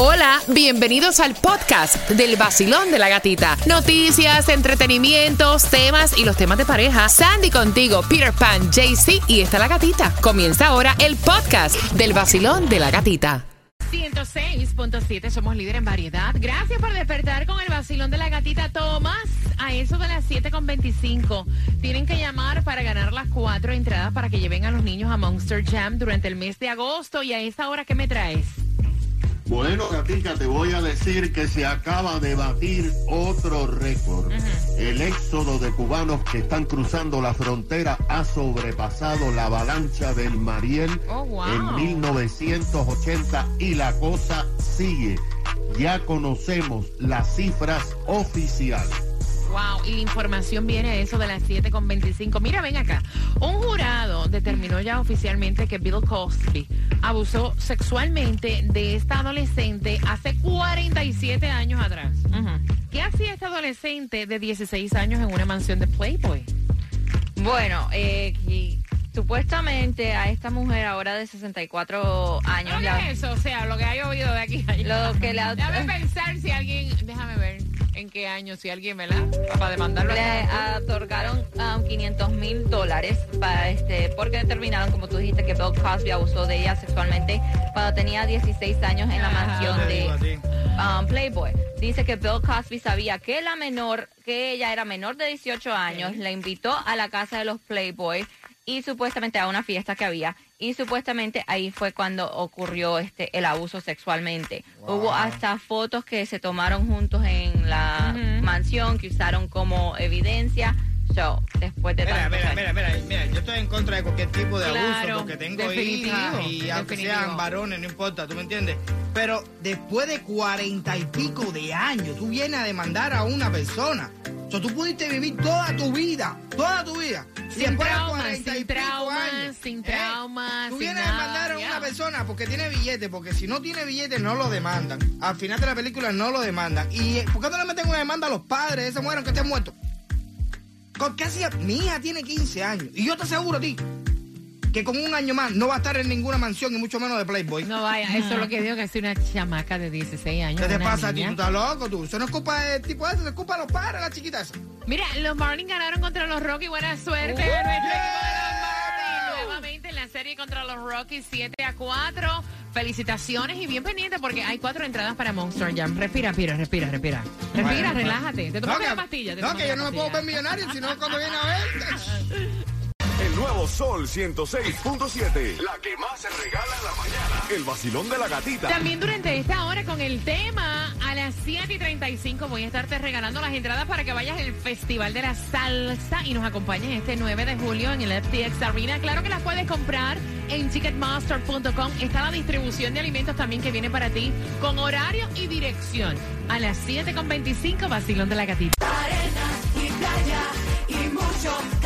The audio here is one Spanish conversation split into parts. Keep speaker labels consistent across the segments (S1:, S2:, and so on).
S1: Hola, bienvenidos al podcast del vacilón de la gatita. Noticias, entretenimientos, temas y los temas de pareja. Sandy contigo, Peter Pan, JC y está la gatita. Comienza ahora el podcast del vacilón de la gatita. 106.7, somos líder en variedad. Gracias por despertar con el vacilón de la gatita Tomás. A eso de las 7.25 tienen que llamar para ganar las cuatro entradas para que lleven a los niños a Monster Jam durante el mes de agosto. Y a esa hora, ¿qué me traes?
S2: Bueno, Gatica, te voy a decir que se acaba de batir otro récord. El éxodo de cubanos que están cruzando la frontera ha sobrepasado la avalancha del Mariel
S1: oh,
S2: en 1980 y la cosa sigue. Ya conocemos las cifras oficiales.
S1: Wow, y la información viene a eso de las 7.25. Mira, ven acá. Un jurado determinó ya oficialmente que Bill Cosby abusó sexualmente de esta adolescente hace 47 años atrás. ¿Qué hacía esta adolescente de 16 años en una mansión de Playboy?
S3: Bueno, eh, supuestamente a esta mujer ahora de 64 años.
S1: ¿Qué es eso? O sea, lo que ha oído de aquí.
S3: Lo que le
S1: Déjame pensar si alguien. Déjame ver en qué año, si alguien, me la Para demandarlo.
S3: Le otorgaron 500 um, mil dólares para este, porque determinaron, como tú dijiste, que Bill Cosby abusó de ella sexualmente cuando tenía 16 años en la mansión de um, Playboy. Dice que Bill Cosby sabía que la menor, que ella era menor de 18 años, la invitó a la casa de los Playboy y supuestamente a una fiesta que había y supuestamente ahí fue cuando ocurrió este el abuso sexualmente. Hubo hasta fotos que se tomaron juntos en la mansión que usaron como evidencia. So, después de
S4: mira, mira, mira, mira, mira, yo estoy en contra de cualquier tipo de abuso porque tengo hijas y aunque sean varones, no importa, ¿tú me entiendes? Pero después de cuarenta y pico de años, tú vienes a demandar a una persona. O sea, tú pudiste vivir toda tu vida, toda tu vida
S1: sin trauma, sin trauma, sin trauma.
S4: Tú vienes a demandar a una persona porque tiene billete, porque si no tiene billete no lo demandan. Al final de la película no lo demandan. ¿Y por qué no le meten una demanda a los padres de ese mujer que estén muertos? ¿Qué hacía? Mi hija tiene 15 años y yo te aseguro a ti que con un año más no va a estar en ninguna mansión y mucho menos de Playboy.
S1: No vaya, eso es lo que digo, que es una chamaca de 16 años.
S4: ¿Qué te pasa a ti? ¿Tú estás loco tú? Eso no es culpa del tipo ese, es culpa de los padres, las chiquitas.
S1: Mira, los Marlins ganaron contra los Rockies, buena suerte. Nuevamente en la serie contra los Rockies, 7 a 4. Felicitaciones y bien pendiente porque hay cuatro entradas para Monster Jam. Respira, respira, respira, respira. Respira, relájate. Te tomas la pastilla.
S4: no, que yo no me puedo ver millonario, sino cuando viene a ver.
S5: Nuevo Sol 106.7. La que más se regala en la mañana. El vacilón de la gatita.
S1: También durante esta hora con el tema, a las 7 y 35 voy a estarte regalando las entradas para que vayas al Festival de la Salsa y nos acompañes este 9 de julio en el FTX Arena. Claro que las puedes comprar en ticketmaster.com. Está la distribución de alimentos también que viene para ti con horario y dirección. A las 7.25, vacilón de la gatita.
S6: Arena y playa y mucho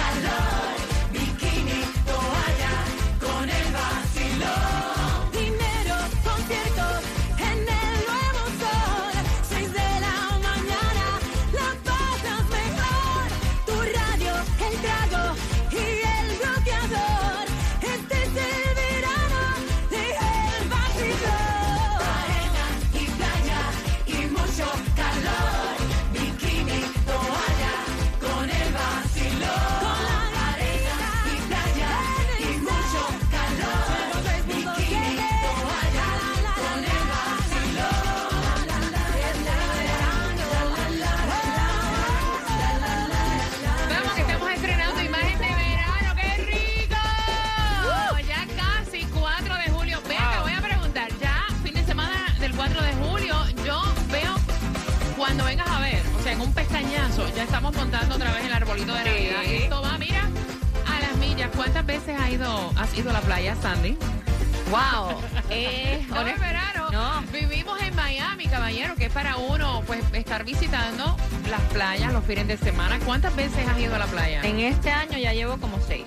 S1: caballero, que es para uno pues estar visitando las playas los fines de semana. ¿Cuántas veces has ido a la playa?
S3: En este año ya llevo como seis.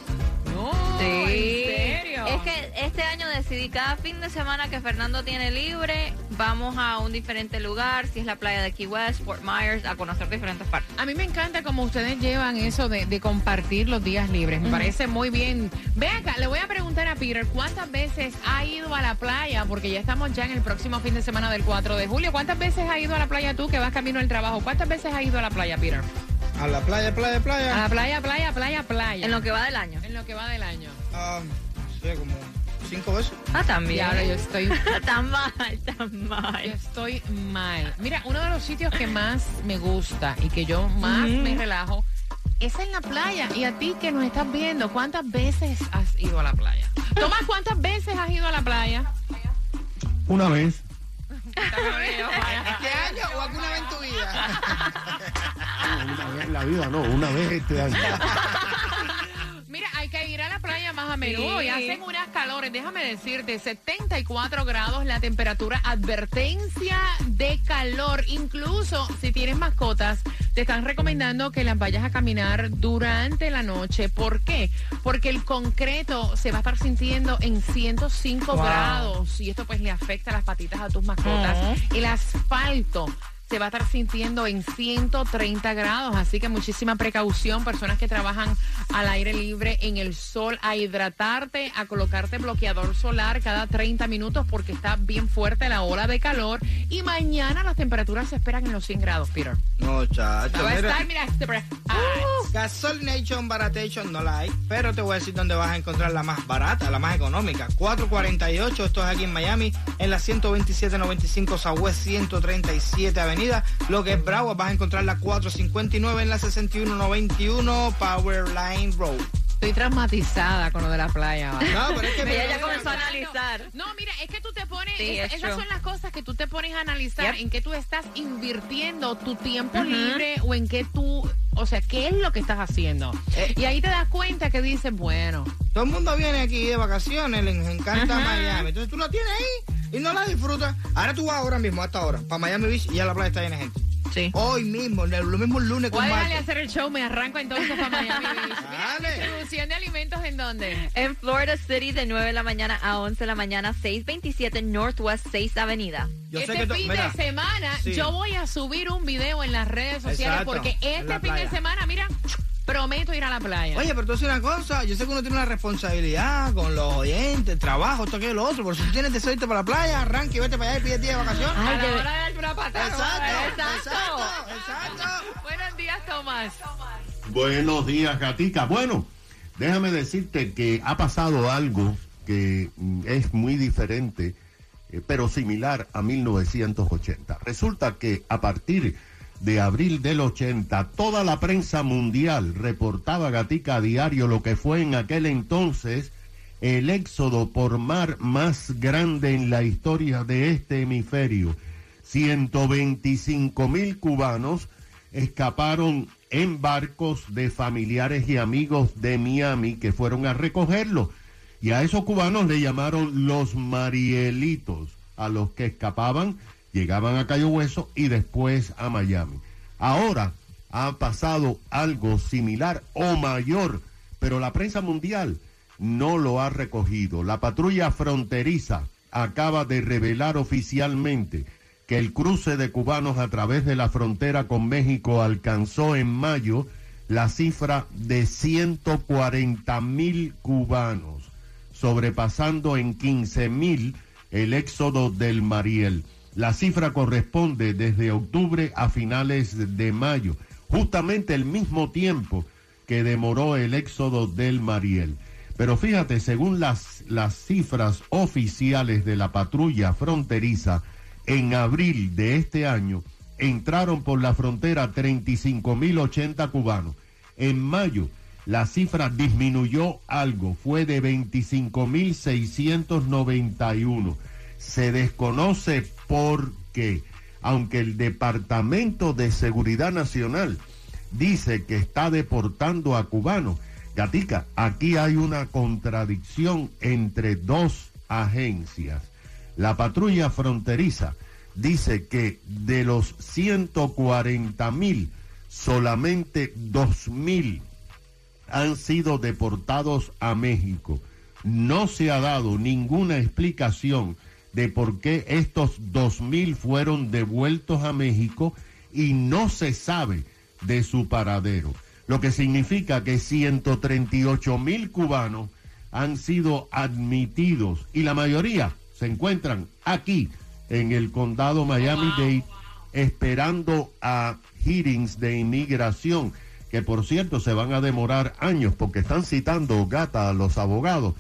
S1: No No,
S3: Sí.
S1: ¿en serio?
S3: Es que este año decidí cada fin de semana que Fernando tiene libre, vamos a un diferente lugar, si es la playa de Key West, Fort Myers, a conocer diferentes partes.
S1: A mí me encanta como ustedes llevan eso de, de compartir los días libres. Me parece muy bien. Ve acá, le voy a preguntar a Peter, ¿cuántas veces ha ido a la playa? Porque ya estamos ya en el próximo fin de semana del 4 de julio. ¿Cuántas veces ha ido a la playa tú que vas camino al trabajo? ¿Cuántas veces ha ido a la playa, Peter?
S4: A la playa, playa,
S1: A
S4: playa.
S1: la playa, playa, playa, playa.
S3: En lo que va del año.
S1: En lo que va del año.
S4: Ah, no sé, como cinco veces.
S3: Ah,
S1: Y
S3: también.
S1: ahora yo estoy
S3: tan mal, tan
S1: Yo
S3: mal.
S1: estoy mal. Mira, uno de los sitios que más me gusta y que yo más me relajo es en la playa. Y a ti que nos estás viendo, ¿cuántas veces has ido a la playa? Tomás, ¿cuántas veces has ido a la playa?
S2: Una vez.
S4: ¿Este año o alguna vez en tu vida?
S2: Una vez en la vida, no, una vez este año.
S1: Mira, hay que ir a la playa más a menudo
S3: Sí.
S1: y hacen unas calores, déjame decirte, 74 grados la temperatura, advertencia de calor. Incluso si tienes mascotas, te están recomendando que las vayas a caminar durante la noche. ¿Por qué? Porque el concreto se va a estar sintiendo en 105
S4: Wow.
S1: grados y esto pues le afecta las patitas a tus mascotas. El asfalto se va a estar sintiendo en 130 grados, así que muchísima precaución, personas que trabajan al aire libre en el sol, a hidratarte, a colocarte bloqueador solar cada 30 minutos porque está bien fuerte la ola de calor y mañana las temperaturas se esperan en los 100 grados, Peter.
S4: No, chacho.
S1: Va a estar, mira, este Ah,
S4: Gasolination, Baratation no la hay, pero te voy a decir dónde vas a encontrar la más barata, la más económica. 448, esto es aquí en Miami, en la 12795 Southwest 137 Avenida. Lo que es Broward, vas a encontrar la 459 en la 6191 Power Line Road.
S1: Estoy traumatizada con lo de la playa. ¿vale?
S4: No, pero es que...
S3: Ella ya comenzó a analizar.
S1: No, mira, es que tú te pones,
S3: Sí,
S1: es-
S3: es
S1: esas
S3: true.
S1: son las cosas que tú te pones a analizar
S3: Yep.
S1: en qué tú estás invirtiendo tu tiempo libre o en qué tú, o sea, qué es lo que estás haciendo.
S4: Eh.
S1: Y ahí te das cuenta que dices, bueno,
S4: Todo el mundo viene aquí de vacaciones, les encanta. Miami. Entonces tú la tienes ahí y no la disfrutas. Ahora tú vas ahora mismo, a esta hora, para Miami Beach y ya la playa está llena de gente.
S3: Sí.
S4: Hoy mismo, lo mismo el lunes
S1: voy
S4: con martes.
S1: hacer el show, me arranco entonces para Miami Beach. Distribución de alimentos en dónde?
S3: En Florida City de 9 de la mañana a 11 de la mañana, 627 Northwest 6 Avenida.
S4: Yo sé
S1: este
S4: que
S1: fin
S4: mira,
S1: de semana
S4: Sí.
S1: yo voy a subir un video en las redes sociales
S4: Exacto,
S1: porque este fin de semana, mira, prometo ir a la playa.
S4: Oye, pero tú haces una cosa, yo sé que uno tiene una responsabilidad con los oyentes, el trabajo, esto, aquello, lo otro, pero si tú tienes deseo de irte para la playa, arranca y vete para allá y pide día de vacaciones.
S1: a
S3: Ay,
S1: la
S3: de-
S1: hora de darte una patada.
S4: Exacto,
S1: Exacto.
S4: exacto, exacto.
S1: Buenos días, Tomás.
S2: Buenos días, Gatica. Bueno, déjame decirte que ha pasado algo que mm, es muy diferente, eh, pero similar a 1980. Resulta que a partir de abril del 80, toda la prensa mundial reportaba Gatica a diario lo que fue en aquel entonces el éxodo por mar más grande en la historia de este hemisferio. 125 mil cubanos escaparon en barcos de familiares y amigos de Miami que fueron a recogerlo. Y a esos cubanos le llamaron los Marielitos, a los que escapaban, llegaban a Cayo Hueso y después a Miami. Ahora ha pasado algo similar o mayor, pero la prensa mundial no lo ha recogido. La patrulla fronteriza acaba de revelar oficialmente que el cruce de cubanos a través de la frontera con México alcanzó en mayo la cifra de 140 mil cubanos, sobrepasando en 15 mil el éxodo del Mariel. La cifra corresponde desde octubre a finales de mayo, justamente el mismo tiempo que demoró el éxodo del Mariel. Pero fíjate, según las, las cifras oficiales de la patrulla fronteriza, en abril de este año entraron por la frontera 35.080 cubanos. En mayo la cifra disminuyó algo, fue de 25.691. Se desconoce por qué, aunque el Departamento de Seguridad Nacional dice que está deportando a cubanos. Gatica, aquí hay una contradicción entre dos agencias. La patrulla fronteriza dice que de los 140 mil, solamente 2 mil han sido deportados a México. No se ha dado ninguna explicación de por qué estos 2.000 fueron devueltos a México y no se sabe de su paradero. Lo que significa que 138 mil cubanos han sido admitidos y la mayoría se encuentran aquí en el condado Miami-Dade esperando a hearings de inmigración que por cierto se van a demorar años porque están citando gata a los abogados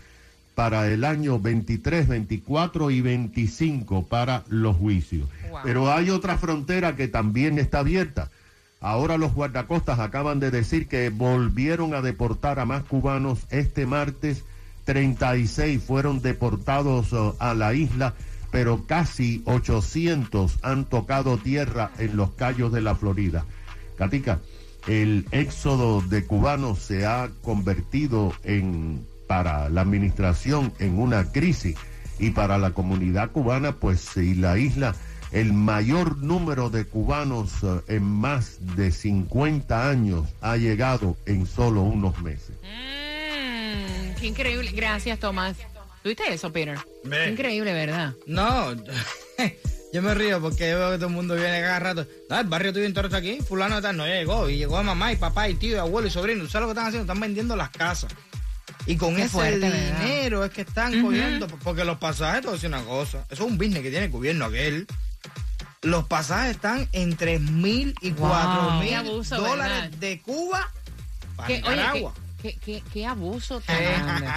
S2: para el año 23, 24 y 25 para los juicios.
S1: Wow.
S2: Pero hay otra frontera que también está abierta. Ahora los guardacostas acaban de decir que volvieron a deportar a más cubanos este martes. 36 fueron deportados uh, a la isla, pero casi 800 han tocado tierra en los callos de la Florida. Katica, el éxodo de cubanos se ha convertido en para la administración en una crisis y para la comunidad cubana, pues y la isla, el mayor número de cubanos eh, en más de 50 años ha llegado en solo unos meses.
S1: Mm, qué increíble. Gracias, Tomás. ¿Tuviste eso, Peter? Qué increíble, ¿verdad?
S4: No, yo me río porque yo veo que todo el mundo viene cada rato. No, el barrio tuyo entero está aquí, fulano de tal, no llegó. Y llegó mamá y papá y tío y abuelo y sobrino. ¿Tú ¿Sabes lo que están haciendo? Están vendiendo las casas. Y con
S1: Qué
S4: ese
S1: fuerte, ¿verdad?
S4: dinero es que están cogiendo, porque los pasajes, te voy a decir una cosa, eso es un business que tiene el gobierno aquel. Los pasajes están en 3 mil y
S1: Wow.
S4: 4
S1: Qué
S4: mil dólares
S1: ¿verdad?
S4: de Cuba para
S1: Qué, oye, qué, qué- qué- qué abuso tan grande.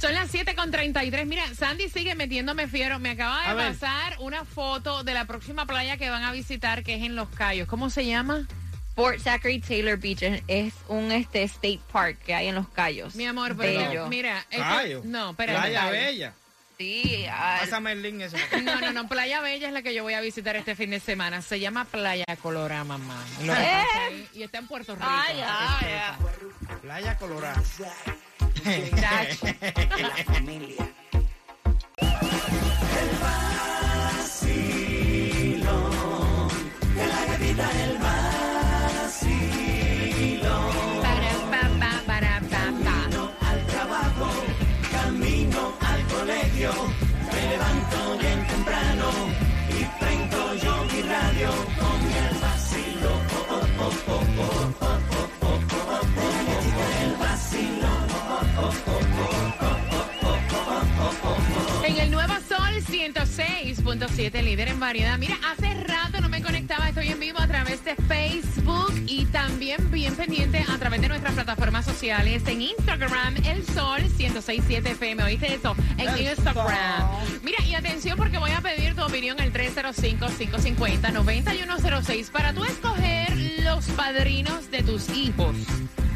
S1: Son las 7 con 33. Mira, Sandy sigue metiéndome fiero. Me acaba de
S4: A ver.
S1: pasar una foto de la próxima playa que van a visitar, que es en Los Cayos. ¿Cómo se llama?
S3: Fort Zachary Taylor Beach es, es un este state park que hay en Los Cayos.
S1: Mi amor, pero
S3: Bello.
S1: mira. esto-
S4: Cayo.
S1: no, espérate.
S4: Playa. Bella.
S3: Sí, ah,
S4: Pásame el link ese.
S1: No, no, no, Playa Bella es la que yo voy a visitar este fin de semana. Se llama Playa Colorada, mamá.
S3: ¿Eh?
S1: Y está en Puerto Rico.
S3: Ay, ay, ay.
S4: Playa Colorada.
S1: Chacho. Para, 106.7, líder en variedad. Mira, hace rato no me conectaba, estoy en vivo a través de Facebook y también bien pendiente a través de nuestras plataformas sociales en Instagram, El Sol 106.7 FM. ¿Oíste eso? En
S4: El
S1: Instagram.
S4: Sol.
S1: Mira, y atención porque voy a pedir tu opinión al 305-550-9106 para tú escoger los padrinos de tus hijos.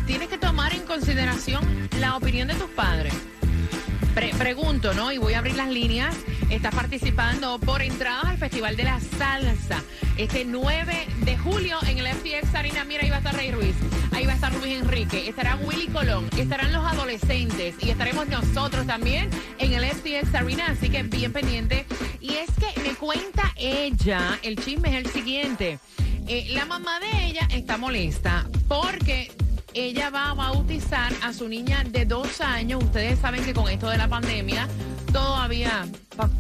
S1: Tienes que tomar en consideración la opinión de tus padres. Pre- pregunto, ¿no? Y voy a abrir las líneas. Estás participando por entradas al Festival de la Salsa. Este 9 de julio en el FTX Arena. Mira, ahí va a estar Rey Ruiz. Ahí va a estar Luis Enrique. Estará Willy Colón. Estarán los adolescentes. Y estaremos nosotros también en el FTX Arena. Así que bien pendiente. Y es que me cuenta ella, el chisme es el siguiente. Eh, la mamá de ella está molesta porque ella va a bautizar a su niña de dos años. Ustedes saben que con esto de la pandemia todavía,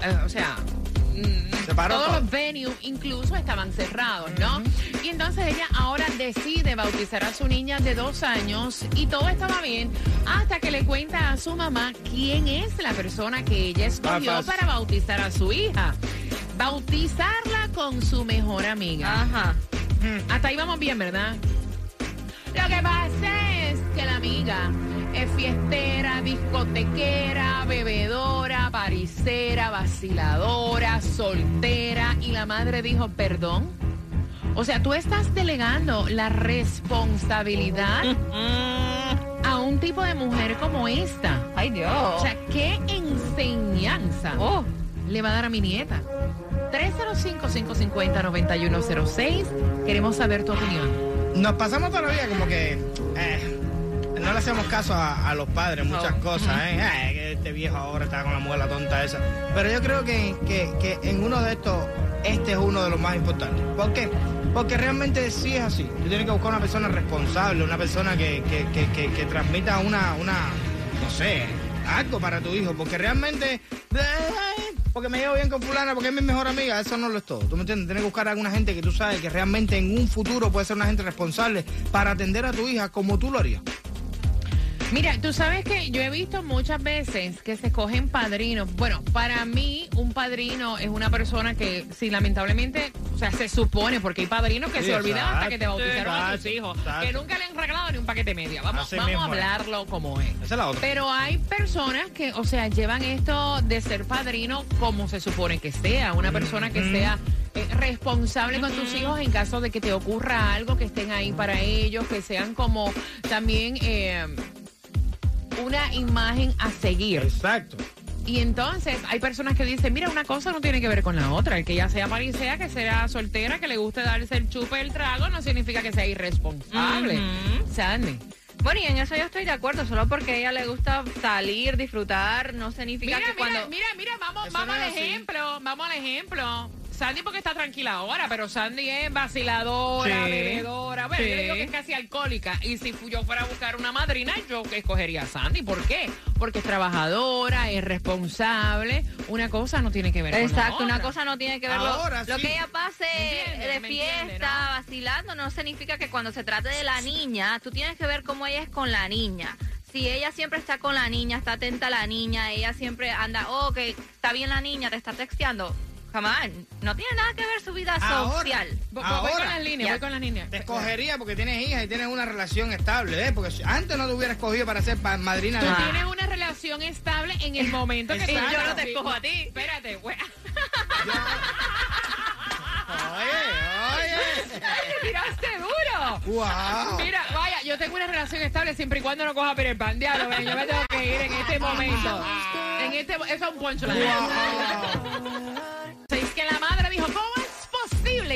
S1: eh, o sea, mm,
S4: Se paró
S1: todos
S4: todo.
S1: los venues incluso estaban cerrados, ¿no? Y entonces ella ahora decide bautizar a su niña de dos años y todo estaba bien hasta que le cuenta a su mamá quién es la persona que ella escogió
S4: Papas.
S1: para bautizar a su hija. Bautizarla con su mejor amiga.
S3: Ajá.
S1: Hasta ahí vamos bien, ¿verdad? Lo que pasa es que la amiga es fiestera, discotequera, bebedora, paricera, vaciladora, soltera y la madre dijo, perdón. O sea, tú estás delegando la responsabilidad a un tipo de mujer como esta.
S3: Ay, Dios.
S1: O sea, ¿qué enseñanza
S3: Oh.
S1: le va a dar a mi nieta? 305-550-9106. Queremos saber tu opinión.
S4: Nos pasamos toda la vida como que eh, no le hacemos caso a, a los padres, muchas
S3: No.
S4: cosas, ¿eh? Ay, este viejo ahora está con la muela tonta esa. Pero yo creo que, que- que en uno de estos este es uno de los más importantes. ¿Por qué? Porque realmente sí es así. Tú tienes que buscar una persona responsable, una persona que, que, que, que, que transmita una, una, no sé, algo para tu hijo. Porque realmente, ay, porque me llevo bien con fulana, porque es mi mejor amiga, eso no lo es todo. ¿Tú me entiendes? Tienes que buscar a alguna gente que tú sabes que realmente en un futuro puede ser una gente responsable para atender a tu hija como tú lo harías.
S1: Mira, tú sabes que yo he visto muchas veces que se escogen padrinos. Bueno, para mí un padrino es una persona que, si lamentablemente, o sea, se supone, porque hay padrinos que
S4: Sí,
S1: se olvidan hasta
S4: exacto,
S1: que te bautizaron a tus
S4: exacto,
S1: hijos,
S4: exacto.
S1: que nunca le han regalado ni un paquete media. Vamos,
S4: Así
S1: vamos a
S4: mismo
S1: hablarlo como es.
S4: Esa es la otra.
S1: Pero hay personas que, o sea, llevan esto de ser padrino como se supone que sea. Una persona que sea eh, responsable con tus hijos en caso de que te ocurra algo, que estén ahí para ellos, que sean como también eh, una imagen a seguir.
S4: Exacto.
S1: Y entonces hay personas que dicen, mira, una cosa no tiene que ver con la otra. El que ya sea parisea, que sea soltera, que le guste darse el chupe el trago, no significa que sea irresponsable. Sandy.
S3: Bueno, y en eso yo estoy de acuerdo, solo porque a ella le gusta salir, disfrutar, no significa
S1: Mira,
S3: que
S1: mira,
S3: cuando...
S1: mira, mira, vamos,
S4: Eso
S1: vamos
S4: no
S1: al
S4: así.
S1: ejemplo, vamos al ejemplo. Sandy porque está tranquila ahora, pero Sandy es vaciladora,
S4: Sí.
S1: bebedora. Bueno, yo
S4: Sí.
S1: digo que es casi alcohólica. Y si yo fuera a buscar una madrina, yo escogería a Sandy. ¿Por qué? Porque es trabajadora, es responsable. Una cosa no tiene que ver con la
S3: Exacto, una
S1: otra.
S3: cosa no tiene que ver. Lo,
S4: Ahora
S3: lo
S4: sí.
S3: que ella pase de fiesta,
S1: entiende, ¿no?
S3: vacilando, no significa que cuando se trate de la niña, tú tienes que ver cómo ella es con la niña. Si ella siempre está con la niña, está atenta a la niña, ella siempre anda, oh, que está bien la niña, te está texteando. Come on, no tiene nada que ver su vida
S4: Ahora.
S3: social.
S1: Voy, voy con
S4: Ahora.
S1: las líneas,
S3: Ya.
S1: voy con las líneas.
S4: Te escogería porque tienes hija y tienes una relación estable, ¿ves? Porque antes no te hubiera escogido para ser pa- madrina
S1: Tú
S4: de
S1: tienes una relación estable en el momento que
S4: Exacto. Y yo no
S3: te escojo a ti.
S1: Espérate, güey.
S4: Oye, oye.
S1: Tiraste duro.
S4: Wow.
S1: Mira, vaya, yo tengo una relación estable siempre y cuando no coja Peter Pan. Diablo, ven, yo me tengo que ir en este momento. En este, eso es un punchline. Es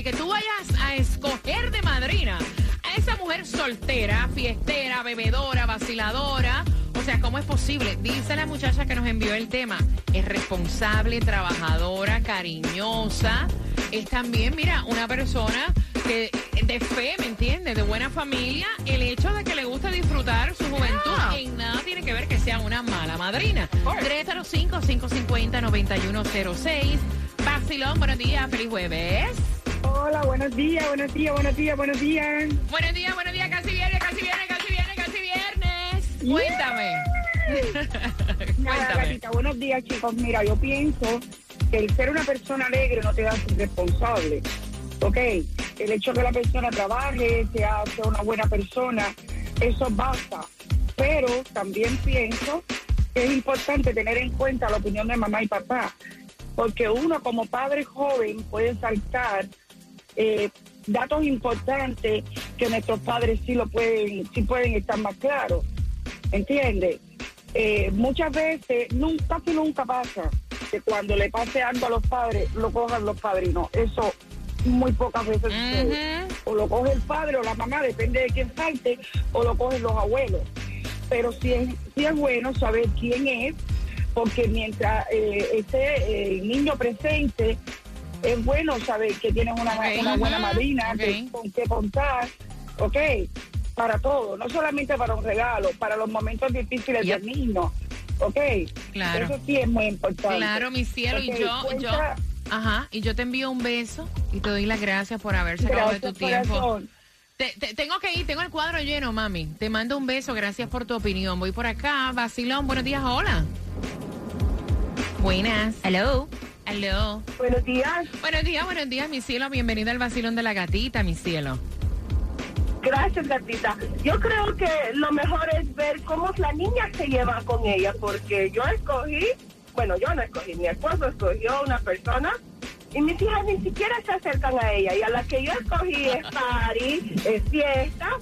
S1: que tú vayas a escoger de madrina a esa mujer soltera, fiestera, bebedora, vaciladora? O sea, ¿cómo es posible? Dice la muchacha que nos envió el tema. Es responsable, trabajadora, cariñosa. Es también, mira, una persona que de fe, ¿me entiendes? De buena familia. El hecho de que le gusta disfrutar su juventud en nada tiene que ver que sea una mala madrina. 305-550-9106. Basilón, buenos días, feliz jueves.
S7: Hola, buenos días, buenos días, buenos días, buenos días.
S1: Buenos días, buenos días, casi viene, casi viene, casi viene, casi viernes. Cuéntame.
S7: Nada, gatita, buenos días, chicos. Mira, yo pienso que el ser una persona alegre no te hace responsable. ¿Ok? El hecho que la persona trabaje, sea, sea una buena persona, eso basta. Pero también pienso que es importante tener en cuenta la opinión de mamá y papá. Porque uno como padre joven puede saltar eh, datos importantes que nuestros padres sí lo pueden, sí pueden estar más claros. ¿Entiendes? Eh, muchas veces, nunca, casi nunca pasa que cuando le pase algo a los padres, lo cojan los padrinos. Eso muy pocas veces sucede. O lo coge el padre o la mamá, depende de quién falte, o lo cogen los abuelos. Pero sí es, sí es bueno saber quién es, porque mientras eh, esté el niño presente, es bueno saber que tienes una, una buena madrina que- con que contar, ¿ok? Para todo, no solamente para un regalo, para los momentos difíciles
S3: Yep.
S7: del niño, ¿ok?
S1: Claro.
S7: Eso sí es muy importante.
S1: Claro, mi cielo, y yo, yo, ajá, y yo te envío un beso y te doy las gracias por haber sacado de tu tiempo.
S7: corazón.
S1: Te- te- tengo que ir, tengo el cuadro lleno, mami. Te mando un beso, gracias por tu opinión. Voy por acá, Basilón, buenos días, hola. Buenas.
S3: Hello.
S1: Hello.
S7: Buenos días.
S1: Buenos días, buenos días, mi cielo. Bienvenida al Basilón de la Gatita, mi cielo.
S8: Gracias, gatita. Yo creo que lo mejor es ver cómo la niña se lleva con ella, porque yo escogí, bueno, yo no escogí, mi esposo escogió una persona y mis hijas ni siquiera se acercan a ella. Y a la que yo escogí es party, es fiesta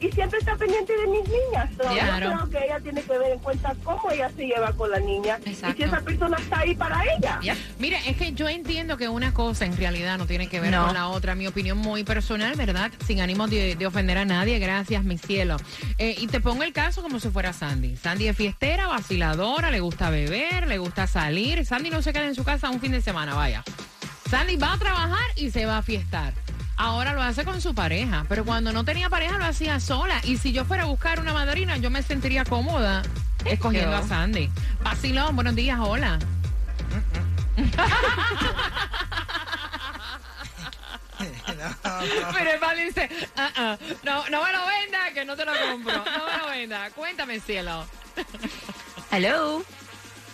S8: y siempre está pendiente de mis niñas. So,
S1: Claro.
S8: Yo creo que ella tiene que ver en cuenta cómo ella se lleva con la niña y
S3: Exacto.
S8: si esa persona está ahí para ella.
S1: Mira, es que yo entiendo que una cosa en realidad no tiene que ver
S3: No.
S1: con la otra. Mi opinión muy personal, ¿verdad? Sin ánimo de, de ofender a nadie. Gracias, mi cielo. Eh, y te pongo el caso como si fuera Sandy. Sandy es fiestera, vaciladora, le gusta beber, le gusta salir. Sandy no se queda en su casa un fin de semana, vaya. Sandy va a trabajar y se va a fiestar. Ahora lo hace con su pareja, pero cuando no tenía pareja lo hacía sola. Y si yo fuera a buscar una madrina, yo me sentiría cómoda escogiendo a Sandy. Vacilón, buenos días, hola. Pero el padre dice, "Ah, ah, no, no me lo venda, que no te lo compro. No me lo venda. Cuéntame, cielo.
S3: Hello.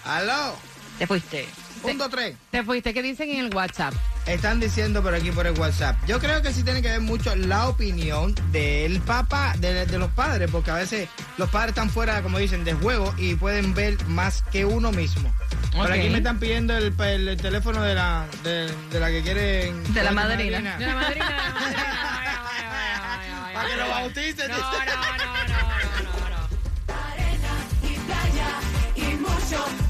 S4: Aló,
S3: Te fuiste.
S4: punto 3.
S1: Te fuiste, ¿qué dicen en el WhatsApp?
S4: Están diciendo por aquí por el WhatsApp. Yo creo que sí tiene que ver mucho la opinión del papá, de, los padres, porque a veces los padres están fuera, como dicen, de juego y pueden ver más que uno mismo. Por aquí me están pidiendo el, teléfono de la, de, la que quieren.
S3: De la madrina.
S1: De la madrina.
S4: Para que lo bauticen.
S1: No, no, no, no, no, no. Y playa y mucho